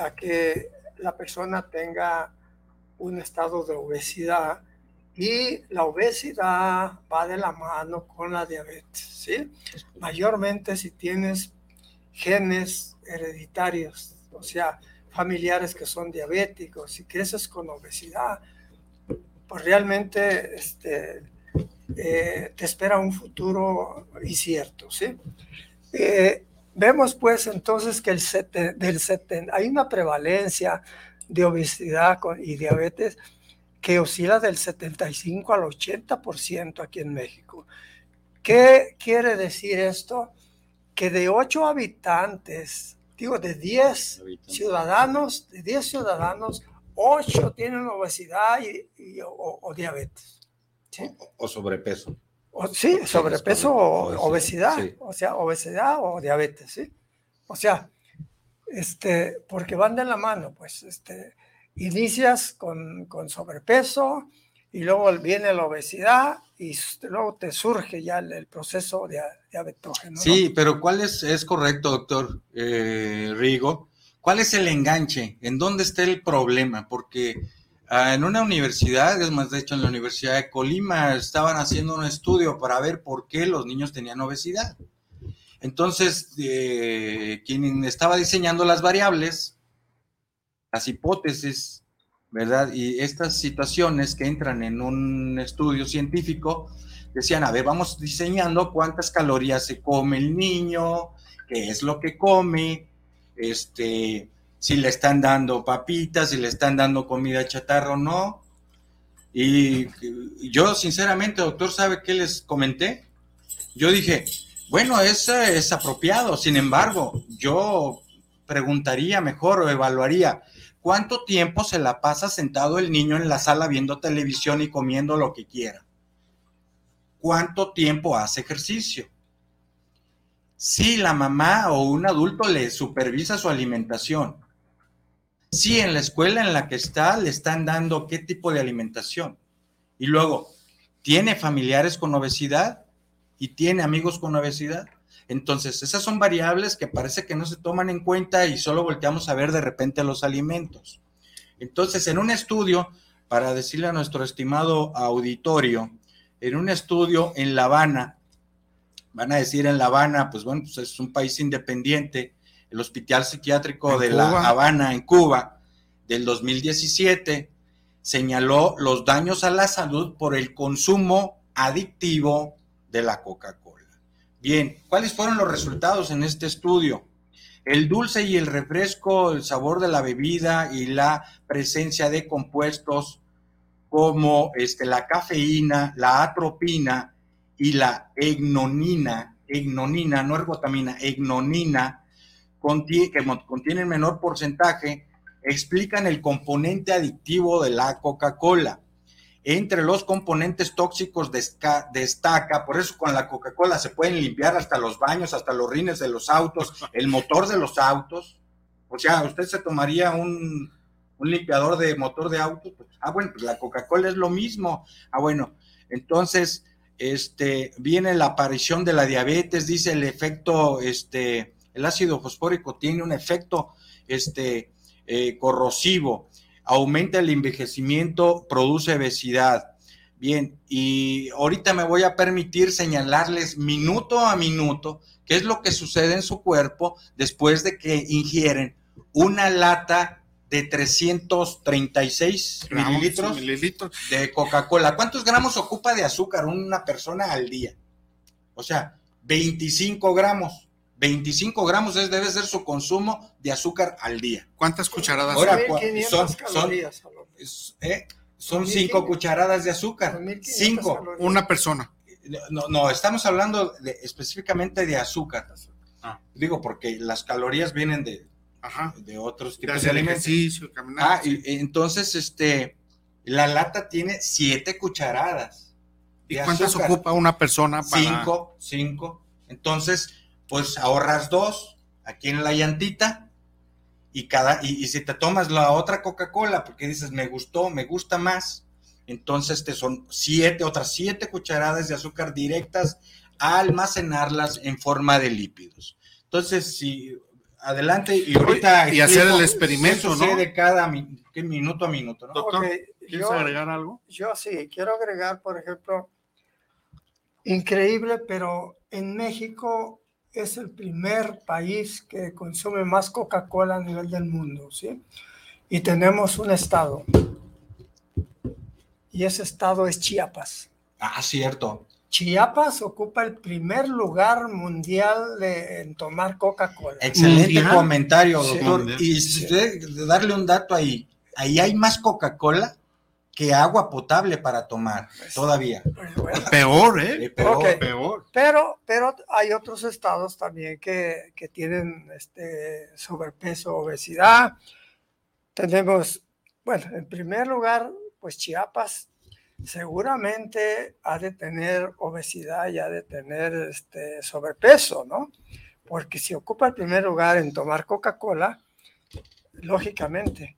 a que la persona tenga un estado de obesidad y la obesidad va de la mano con la diabetes, ¿sí? Mayormente si tienes genes hereditarios, o sea, familiares que son diabéticos, si creces con obesidad, pues realmente este, eh, te espera un futuro incierto, ¿sí? Eh, Vemos pues entonces que el del hay una prevalencia de obesidad y diabetes que oscila del 75 al 80% aquí en México. ¿Qué quiere decir esto? Que de 8 habitantes, digo de 10 ciudadanos, de 10 ciudadanos, 8 tienen obesidad y, o, diabetes. o sobrepeso sí, sobrepeso o obesidad, o sea, obesidad o diabetes, ¿sí? O sea, este, porque van de la mano, pues, este, inicias con, con sobrepeso y luego viene la obesidad y luego te surge ya el, proceso de diabetógeno. Sí, pero ¿cuál es, es correcto, doctor eh, Rigo? ¿Cuál es el enganche? ¿En dónde está el problema? Porque en una universidad, es más, de hecho, en la Universidad de Colima estaban haciendo un estudio para ver por qué los niños tenían obesidad. Entonces, eh, quien estaba diseñando las variables, las hipótesis, ¿verdad? Y estas situaciones que entran en un estudio científico, decían, a ver, vamos diseñando cuántas calorías se come el niño, qué es lo que come, este, si le están dando papitas, si le están dando comida chatarra o no. Y yo, sinceramente, doctor, ¿sabe qué les comenté? Yo dije, bueno, eso es apropiado. Sin embargo, yo preguntaría mejor o evaluaría cuánto tiempo se la pasa sentado el niño en la sala viendo televisión y comiendo lo que quiera. ¿Cuánto tiempo hace ejercicio? Si la mamá o un adulto le supervisa su alimentación, si en la escuela en la que está le están dando qué tipo de alimentación. Y luego, ¿tiene familiares con obesidad? ¿Y tiene amigos con obesidad? Entonces, esas son variables que parece que no se toman en cuenta y solo volteamos a ver de repente los alimentos. Entonces, en un estudio, para decirle a nuestro estimado auditorio, en un estudio en La Habana, van a decir en La Habana, pues bueno, pues es un país independiente, el Hospital Psiquiátrico de La Habana, en Cuba, del 2017, señaló los daños a la salud por el consumo adictivo de la Coca-Cola. Bien, ¿cuáles fueron los resultados en este estudio? El dulce y el refresco, el sabor de la bebida y la presencia de compuestos como este, la cafeína, la atropina y la egnonina, egnonina, no ergotamina, egnonina, que contienen menor porcentaje explican el componente adictivo de la Coca-Cola. Entre los componentes tóxicos destaca, por eso con la Coca-Cola se pueden limpiar hasta los baños, hasta los rines de los autos, el motor de los autos. O sea, usted se tomaría un, limpiador de motor de auto. Pues, ah, bueno, pues la Coca-Cola es lo mismo. Ah, bueno, entonces, este, viene la aparición de la diabetes, dice el efecto, este, el ácido fosfórico tiene un efecto, este, eh, corrosivo aumenta el envejecimiento, produce obesidad. Bien, y ahorita me voy a permitir señalarles minuto a minuto qué es lo que sucede en su cuerpo después de que ingieren una lata de 336 mililitros, de Coca-Cola. ¿Cuántos gramos ocupa de azúcar una persona al día? O sea, 25 gramos. 25 gramos es, debe ser su consumo de azúcar al día. ¿Cuántas cucharadas? Ahora, son, son, ¿eh? son cinco cucharadas de azúcar. Cinco. Una persona. No, no, estamos hablando de, específicamente de azúcar. Ah. Digo, porque las calorías vienen de, de otros tipos de alimentos. ah, y, entonces, este, la lata tiene siete cucharadas. ¿Y cuántas ocupa una persona? Para... Cinco, cinco. Entonces, pues ahorras dos aquí en la llantita y cada y, si te tomas la otra Coca-Cola porque dices me gustó, me gusta más, entonces te son siete, otras siete cucharadas de azúcar directas a almacenarlas en forma de lípidos. Entonces, si adelante y ahorita y hacer el experimento, ¿no? de cada minuto a minuto, ¿no? Doctor, ¿quieres agregar algo? Yo sí, quiero agregar, por ejemplo, increíble, pero en México es el primer país que consume más Coca-Cola a nivel del mundo, ¿sí? Y tenemos un estado. Y ese estado es Chiapas. Ah, cierto. Chiapas ocupa el primer lugar mundial de, en tomar Coca-Cola. Excelente comentario, doctor. y darle un dato ahí, ahí hay más Coca-Cola que agua potable para tomar pues, todavía. Pues, peor, ¿eh? Peor, peor. Pero, pero hay otros estados también que, que tienen este sobrepeso, obesidad. Tenemos, bueno, en primer lugar, pues Chiapas seguramente ha de tener obesidad y ha de tener este sobrepeso, ¿no? Porque si ocupa el primer lugar en tomar Coca-Cola, lógicamente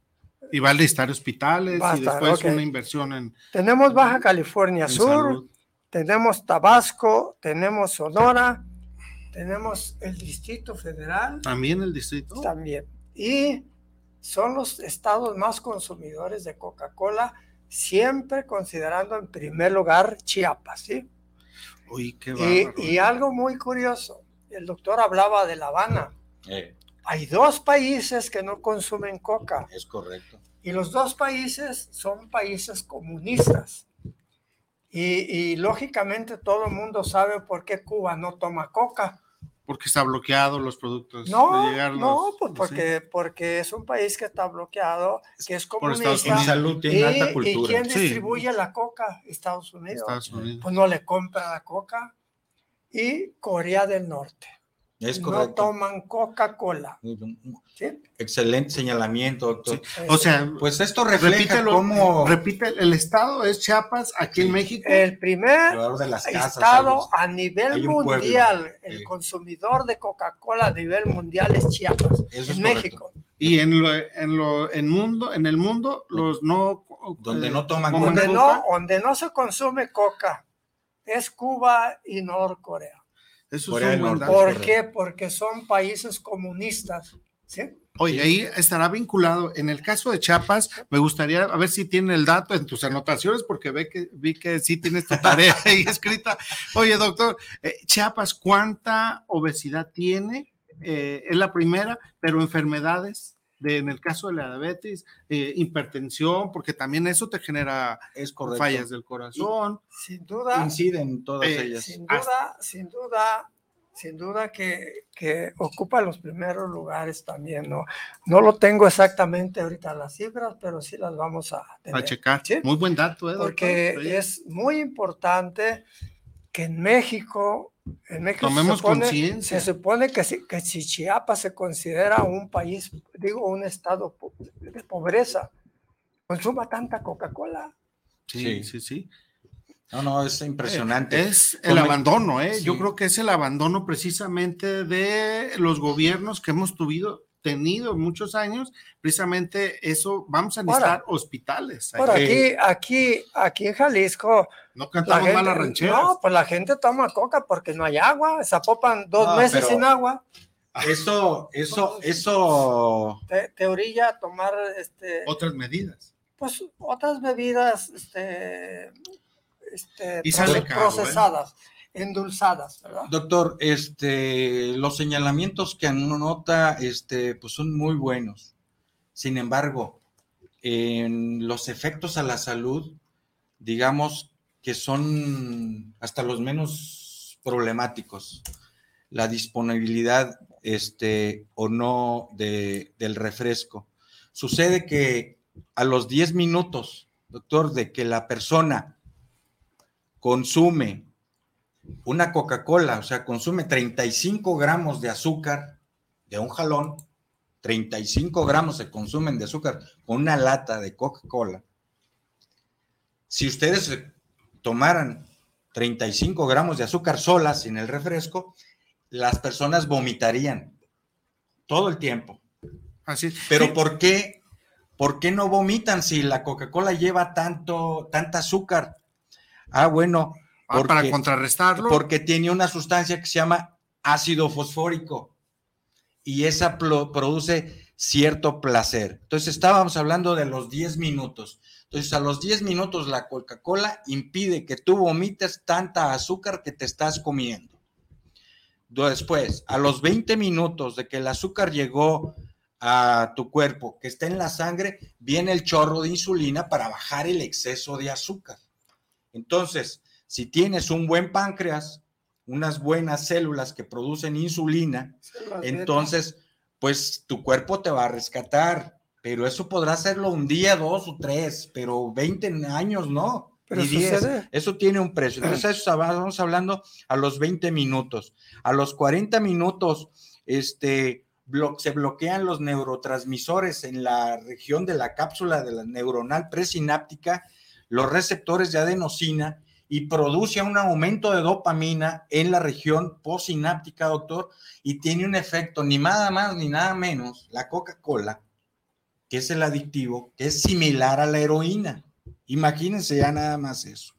y va a listar hospitales y después una inversión en... Tenemos Baja California Sur, tenemos Tabasco, tenemos Sonora, tenemos el Distrito Federal. También el Distrito. También. Y son los estados más consumidores de Coca-Cola, siempre considerando en primer lugar Chiapas, ¿sí? Uy, qué y, y, algo muy curioso, el doctor hablaba de La Habana. Eh. Hay dos países que no consumen coca. Es correcto. Y los dos países son países comunistas. Y, lógicamente todo el mundo sabe por qué Cuba no toma coca. Porque está bloqueado los productos. No, no, pues porque, porque es un país que está bloqueado, que es comunista. salud tiene alta cultura. ¿Y quién distribuye la coca? Estados Unidos. Estados Unidos. Pues no le compra la coca. Y Corea del Norte. No toman Coca-Cola. Excelente señalamiento, doctor. O sea, pues esto refleja cómo... Repite, el estado es Chiapas, aquí en México. El primer estado a nivel mundial, el consumidor de Coca-Cola a nivel mundial es Chiapas, en México. Y en lo, en lo en mundo, en el mundo, los no... Donde no toman donde No, donde no se consume coca es Cuba y Norcorea. Eso es un ¿Por qué? Porque son países comunistas. ¿sí? Oye, ahí estará vinculado. En el caso de Chiapas, me gustaría a ver si tiene el dato en tus anotaciones, porque ve que, vi que sí tienes tu tarea ahí escrita. Oye, doctor, eh, Chiapas, ¿cuánta obesidad tiene? Eh, es la primera, pero enfermedades. De, en el caso de la diabetes, eh, hipertensión, porque también eso te genera es fallas del corazón. sin duda. Inciden todas ellas. Sin duda, sin duda, sin duda que, que, ocupa los primeros lugares también, ¿no? No lo tengo exactamente ahorita las cifras, pero sí las vamos a, a checar. Muy buen dato, ¿eh? Porque es muy importante que en México, en México Tomemos se, supone, se supone que si, que si Chiapas se considera un país, digo, un estado pobreza, consuma tanta Coca-Cola. Sí, sí, sí. No, no, es impresionante. Es el abandono, ¿eh? Yo creo que es el abandono precisamente de los gobiernos que hemos tuvido, tenido muchos años, precisamente eso, vamos a necesitar hospitales. Por aquí, aquí, aquí en Jalisco. No cantamos mal las rancheras. No, pues la gente toma coca porque no hay agua, se apopan dos meses sin agua. Eso, eso, eso. Te, orilla a tomar este. Otras medidas. Pues otras bebidas, este. este y procesadas endulzadas. Doctor, este, los señalamientos que anota, este, pues son muy buenos. Sin embargo, en los efectos a la salud, digamos que son hasta los menos problemáticos. La disponibilidad, este, o no de, del refresco. Sucede que a los 10 minutos, doctor, de que la persona consume una Coca-Cola, o sea, consume 35 gramos de azúcar de un jalón, 35 gramos se consumen de azúcar con una lata de Coca-Cola. Si ustedes tomaran 35 gramos de azúcar solas sin el refresco, las personas vomitarían todo el tiempo. Así. Pero ¿por qué? ¿Por qué no vomitan si la Coca-Cola lleva tanto, tanta azúcar? Ah, bueno, Ah, para contrarrestarlo. Porque tiene una sustancia que se llama ácido fosfórico y esa produce cierto placer. Entonces estábamos hablando de los 10 minutos. Entonces a los 10 minutos la Coca-Cola impide que tú vomites tanta azúcar que te estás comiendo. Después, a los 20 minutos de que el azúcar llegó a tu cuerpo, que está en la sangre, viene el chorro de insulina para bajar el exceso de azúcar. Entonces, si tienes un buen páncreas, unas buenas células que producen insulina, entonces, pues tu cuerpo te va a rescatar, pero eso podrá hacerlo un día, dos o tres, pero 20 años no. Pero Eso tiene un precio. Entonces, eso vamos hablando a los 20 minutos. A los 40 minutos, este, se bloquean los neurotransmisores en la región de la cápsula de la neuronal presináptica, los receptores de adenosina, y produce un aumento de dopamina en la región postsináptica, doctor, y tiene un efecto ni nada más ni nada menos, la Coca-Cola, que es el adictivo, que es similar a la heroína. Imagínense ya nada más eso.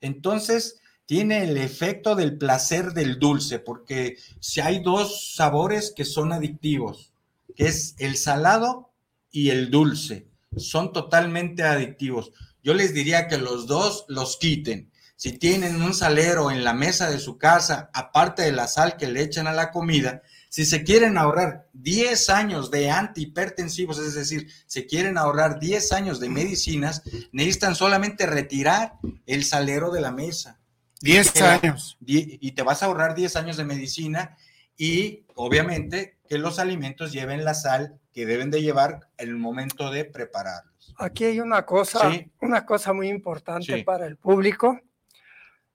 Entonces, tiene el efecto del placer del dulce, porque si hay dos sabores que son adictivos, que es el salado y el dulce, son totalmente adictivos. Yo les diría que los dos los quiten si tienen un salero en la mesa de su casa, aparte de la sal que le echan a la comida, si se quieren ahorrar 10 años de antihipertensivos, es decir, se quieren ahorrar 10 años de medicinas, necesitan solamente retirar el salero de la mesa. 10 años. Y te vas a ahorrar 10 años de medicina y obviamente que los alimentos lleven la sal que deben de llevar en el momento de prepararlos. Aquí hay una cosa, una cosa muy importante para el público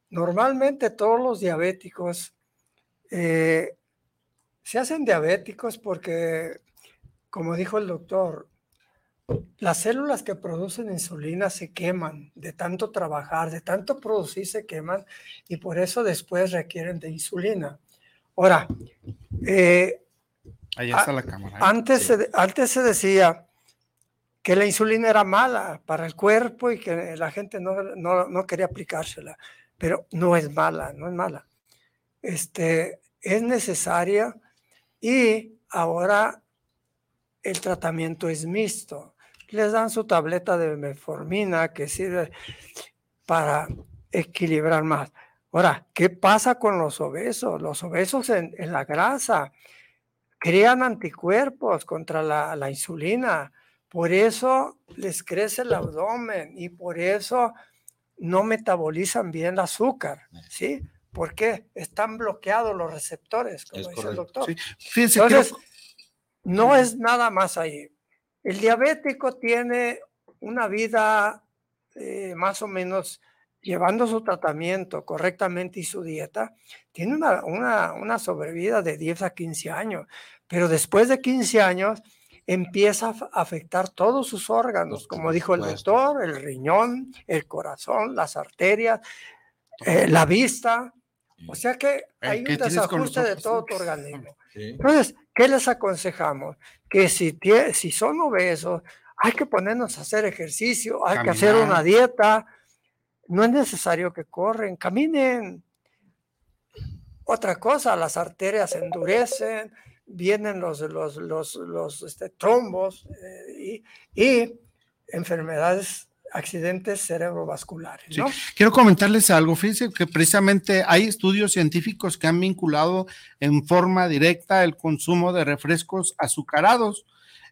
Normalmente todos los diabéticos eh, se hacen diabéticos porque, como dijo el doctor, las células que producen insulina se queman de tanto trabajar, de tanto producir se queman y por eso después requieren de insulina. Ahora, eh, está la cámara. ¿eh? Antes, se, antes se decía que la insulina era mala para el cuerpo y que la gente no, no quería aplicársela pero no es mala, no es mala. Este, es necesaria y ahora el tratamiento es mixto. Les dan su tableta de metformina que sirve para equilibrar más. Ahora, ¿qué pasa con los obesos? Los obesos en, la grasa crean anticuerpos contra la, la insulina. Por eso les crece el abdomen y por eso no metabolizan bien el azúcar, ¿sí? Porque están bloqueados los receptores, como dice el doctor. Entonces, no es nada más ahí. El diabético tiene una vida eh, más o menos llevando su tratamiento correctamente y su dieta, tiene una, una, una sobrevida de 10 a 15 años, pero después de 15 años empieza a afectar todos sus órganos, como dijo el doctor, el riñón, el corazón, las arterias, eh, la vista. O sea que hay un desajuste de todo tu organismo. Entonces, ¿qué les aconsejamos? Que si, si son obesos, hay que ponernos a hacer ejercicio, hay que hacer una dieta. No es necesario que corren, caminen. Otra cosa, las arterias se endurecen, vienen los, los, los, los este, trombos eh, y, y, enfermedades, accidentes cerebrovasculares. ¿no? Quiero comentarles algo, fíjense que precisamente hay estudios científicos que han vinculado en forma directa el consumo de refrescos azucarados.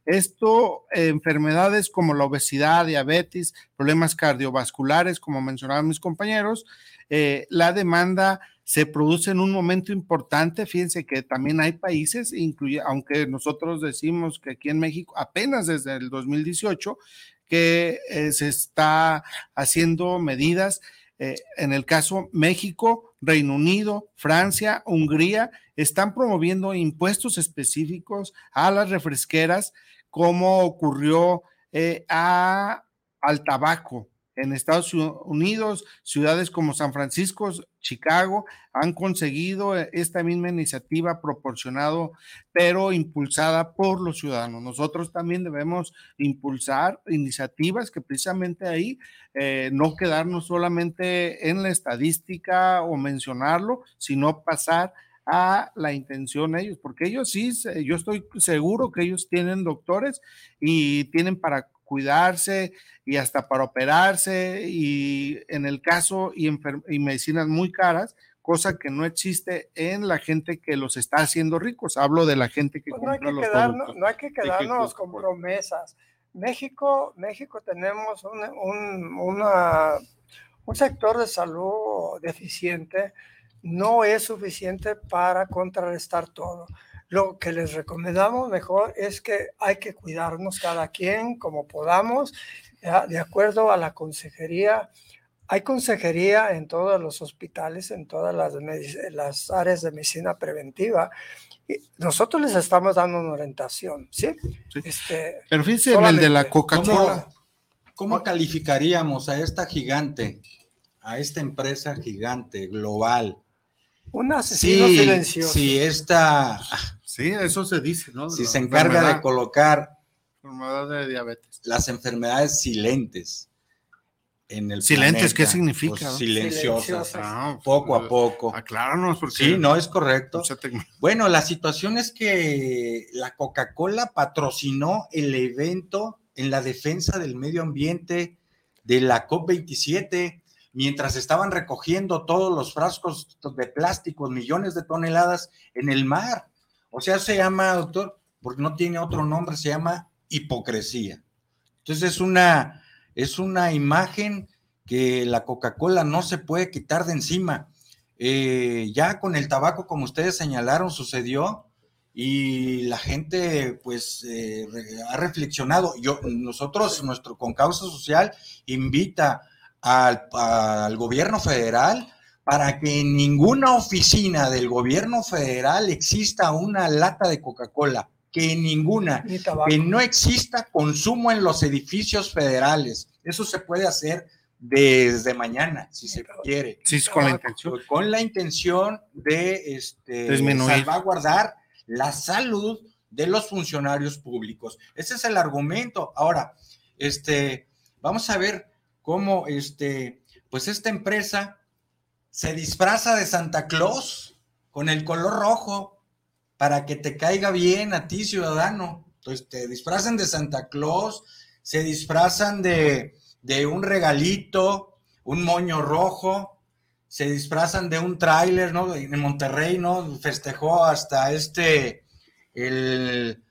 Esto, enfermedades como la obesidad, diabetes, problemas cardiovasculares, como mencionaban mis compañeros, eh, la demanda se produce en un momento importante. Fíjense que también hay países, incluye, aunque nosotros decimos que aquí en México apenas desde el 2018 que eh, se está haciendo medidas. Eh, en el caso México, Reino Unido, Francia, Hungría, están promoviendo impuestos específicos a las refresqueras, como ocurrió eh, a, al tabaco en Estados Unidos, ciudades como San Francisco, Chicago, han conseguido eh, esta misma iniciativa proporcionado, pero impulsada por los ciudadanos. Nosotros también debemos impulsar iniciativas que precisamente ahí eh, no quedarnos solamente en la estadística o mencionarlo, sino pasar a la intención ellos, porque ellos sí, yo estoy seguro que ellos tienen doctores y tienen para cuidarse y hasta para operarse y en el caso y, y medicinas muy caras, cosa que no existe en la gente que los está haciendo ricos. Hablo de la gente que pues no, hay que los quedarnos, no hay que quedarnos con promesas. México, México tenemos un, un, una, un sector de salud deficiente, no es suficiente para contrarrestar todo. Lo que les recomendamos mejor es que hay que cuidarnos cada quien como podamos, de acuerdo a la consejería. Hay consejería en todos los hospitales, en todas las, las áreas de medicina preventiva. Y nosotros les estamos dando una orientación, ¿sí? Este, Pero fíjense en el de la Coca-Cola. ¿Cómo calificaríamos a esta gigante, a esta empresa gigante, global? Un asesino sí, silencioso. Sí, esta Sí, eso se dice, ¿no? Si se encarga de colocar enfermedad de diabetes. las enfermedades silentes en el Silentes, ¿qué significa? Pues, silenciosas, ah, poco a pues, poco. Acláranos, porque. Sí, no es correcto. Bueno, la situación es que la Coca-Cola patrocinó el evento en la defensa del medio ambiente de la COP27 mientras estaban recogiendo todos los frascos de plástico, millones de toneladas en el mar. O sea, se llama, doctor, porque no tiene otro nombre, se llama hipocresía. Entonces es una, es una imagen que la Coca-Cola no se puede quitar de encima. Eh, ya con el tabaco, como ustedes señalaron, sucedió y la gente pues eh, ha reflexionado. Yo, nosotros, nuestro con causa social, invita al, al gobierno federal para que en ninguna oficina del gobierno federal exista una lata de Coca-Cola, que en ninguna, que no exista consumo en los edificios federales. Eso se puede hacer desde mañana, si se quiere. Sí, con la intención. Con la intención de este, salvaguardar la salud de los funcionarios públicos. Ese es el argumento. Ahora, este, vamos a ver cómo este, pues esta empresa se disfraza de Santa Claus con el color rojo para que te caiga bien a ti, ciudadano. Entonces te disfrazan de Santa Claus, se disfrazan de, de un regalito, un moño rojo, se disfrazan de un tráiler, ¿no? En Monterrey, ¿no? Festejó hasta este, el,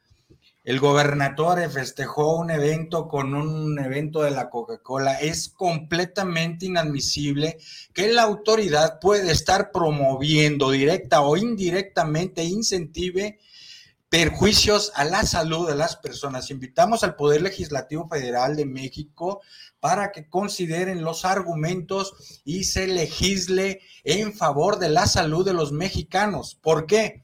el gobernador festejó un evento con un evento de la Coca-Cola. Es completamente inadmisible que la autoridad puede estar promoviendo directa o indirectamente, incentive perjuicios a la salud de las personas. Invitamos al Poder Legislativo Federal de México para que consideren los argumentos y se legisle en favor de la salud de los mexicanos. ¿Por qué?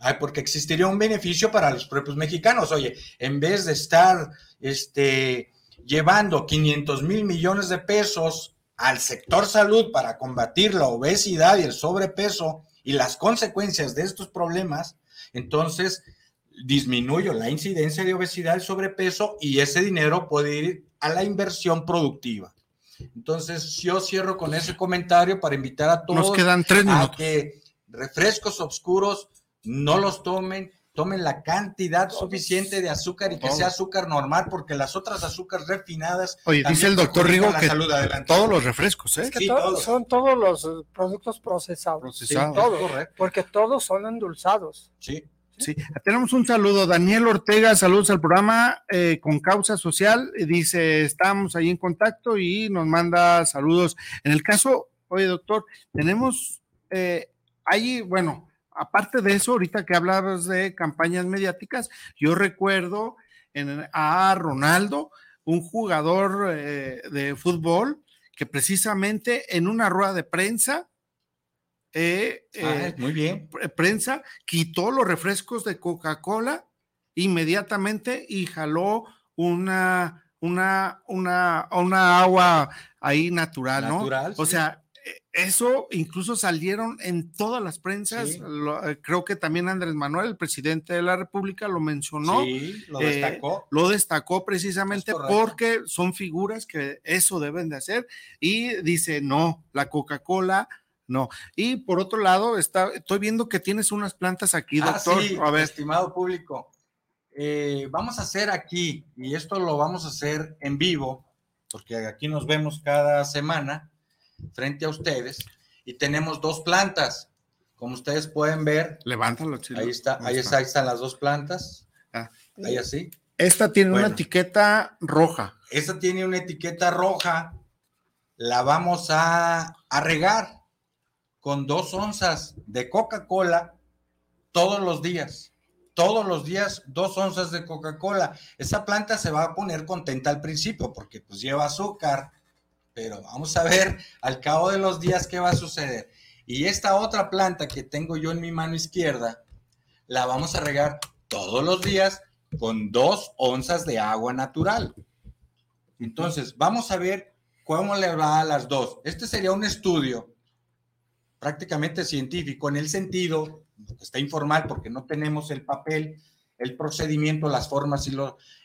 Ay, porque existiría un beneficio para los propios mexicanos. Oye, en vez de estar este, llevando 500 mil millones de pesos al sector salud para combatir la obesidad y el sobrepeso y las consecuencias de estos problemas, entonces disminuyo la incidencia de obesidad y sobrepeso y ese dinero puede ir a la inversión productiva. Entonces, yo cierro con ese comentario para invitar a todos Nos quedan tres minutos. a que refrescos oscuros no los tomen, tomen la cantidad suficiente de azúcar y que sea azúcar normal, porque las otras azúcares refinadas. Oye, dice el doctor Rigo que salud. Adelante. todos los refrescos, ¿eh? Es que Sí, todos. son todos los eh, productos procesados. Sí, Procesados. todos. correcto. Porque todos son endulzados. Sí. Sí, tenemos un saludo. Daniel Ortega, saludos al programa eh, con causa social. Dice, estamos ahí en contacto y nos manda saludos. En el caso, oye, doctor, tenemos eh, ahí, bueno, aparte de eso, ahorita que hablabas de campañas mediáticas, yo recuerdo en, a Ronaldo, un jugador eh, de fútbol, que precisamente en una rueda de prensa, eh, Ah, eh, muy bien. pre- prensa quitó los refrescos de Coca-Cola inmediatamente y jaló una, una, una, una agua ahí natural, ¿no? O sea, eso incluso salieron en todas las prensas. Sí. lo- eh, creo que también Andrés Manuel, el presidente de la República, lo mencionó. Sí, lo Eh, destacó. Lo destacó precisamente porque son figuras que eso deben de hacer y dice, no, la Coca-Cola, no. Y por otro lado, está, estoy viendo que tienes unas plantas aquí, Ah, doctor. sí, a ver, estimado público. eh, vamos a hacer aquí, y esto lo vamos a hacer en vivo, porque aquí nos vemos cada semana frente a ustedes, y tenemos dos plantas. Como ustedes pueden ver, levántalo, chilo. ahí está, ahí está, ahí están las dos plantas. Ah. Ahí así. Esta tiene una etiqueta roja. Esta tiene una etiqueta roja. La vamos a, a regar con dos onzas de Coca-Cola todos los días. Todos los días, dos onzas de Coca-Cola. Esa planta se va a poner contenta al principio porque pues lleva azúcar, pero vamos a ver al cabo de los días qué va a suceder. Y esta otra planta que tengo yo en mi mano izquierda, la vamos a regar todos los días con dos onzas de agua natural. Entonces, vamos a ver cómo le va a las dos. Este sería un estudio prácticamente científico en el sentido, está informal porque no tenemos el papel, el procedimiento, las formas y,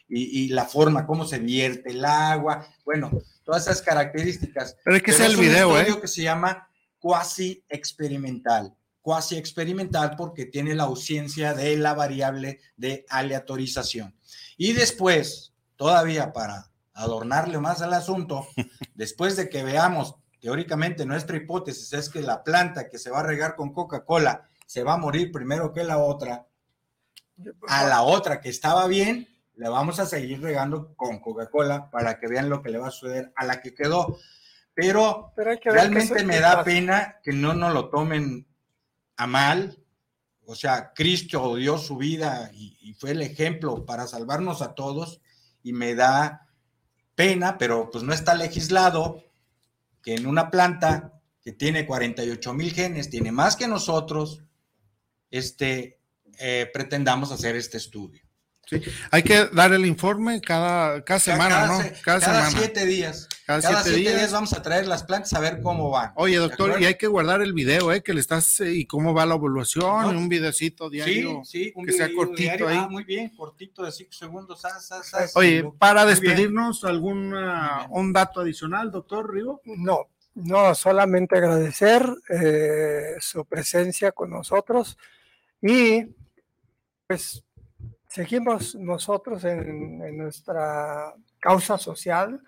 y la forma, cómo se vierte el agua, bueno, todas esas características. Pero hay que Pero el es un video, estudio ¿eh? que se llama cuasi experimental. Cuasi experimental porque tiene la ausencia de la variable de aleatorización. Y después, todavía para adornarle más al asunto, después de que veamos, teóricamente nuestra hipótesis es que la planta que se va a regar con Coca-Cola se va a morir primero que la otra, a la otra que estaba bien, le vamos a seguir regando con Coca-Cola para que vean lo que le va a suceder a la que quedó. Pero Pero que realmente me da pasa. pena que no nos lo tomen a mal. O sea, Cristo dio su vida y, y fue el ejemplo para salvarnos a todos y me da pena, pero pues no está legislado que en una planta que tiene 48 mil genes, tiene más que nosotros, este, eh, pretendamos hacer este estudio. Hay que dar el informe cada, cada semana, ¿no? Cada, cada semana. siete días. Cada Cada, siete siete, días. días. vamos a traer las plantas a ver cómo van. Oye, ¿De doctor, y hay que guardar el video, ¿eh? Que le estás, eh, y cómo va la evaluación, No. un videocito diario. Sí, sí, un que sea cortito diario. ahí. Ah, muy bien, cortito de 5 segundos. zas. Oye, Muy para despedirnos, ¿alguna, Muy un dato adicional, doctor Rigo? No, no, solamente agradecer eh, su presencia con nosotros y pues seguimos nosotros en, en nuestra causa social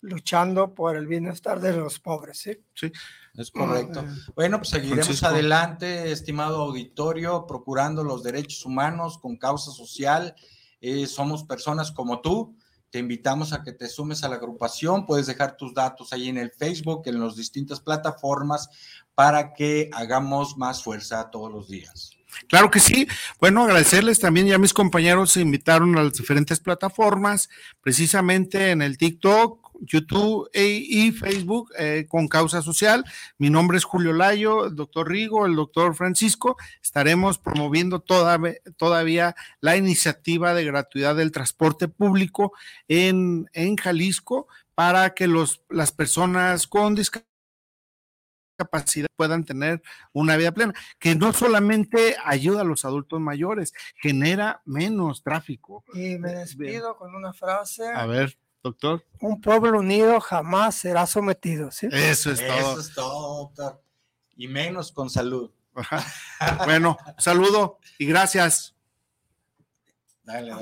luchando por el bienestar de los pobres. ¿sí? Es correcto. Eh, Bueno, pues seguiremos Francisco. adelante, estimado auditorio, procurando los derechos humanos con causa social. Eh, somos personas como tú. Te invitamos a que te sumes a la agrupación. Puedes dejar tus datos ahí en el Facebook, en las distintas plataformas, para que hagamos más fuerza todos los días. Claro que sí. Bueno, agradecerles también, ya mis compañeros se invitaron a las diferentes plataformas, precisamente en el TikTok, YouTube y Facebook eh, con causa social. Mi nombre es Julio Layo, el doctor Rigo, el doctor Francisco. Estaremos promoviendo todavía la iniciativa de gratuidad del transporte público en, en Jalisco para que los, las personas con discapacidad capacidad puedan tener una vida plena, que no solamente ayuda a los adultos mayores, genera menos tráfico. Y me despido con una frase. A ver, doctor. Un pueblo unido jamás será sometido. ¿sí? Eso es todo. Eso es todo, doctor. Y menos con salud. bueno, saludo y gracias. Dale.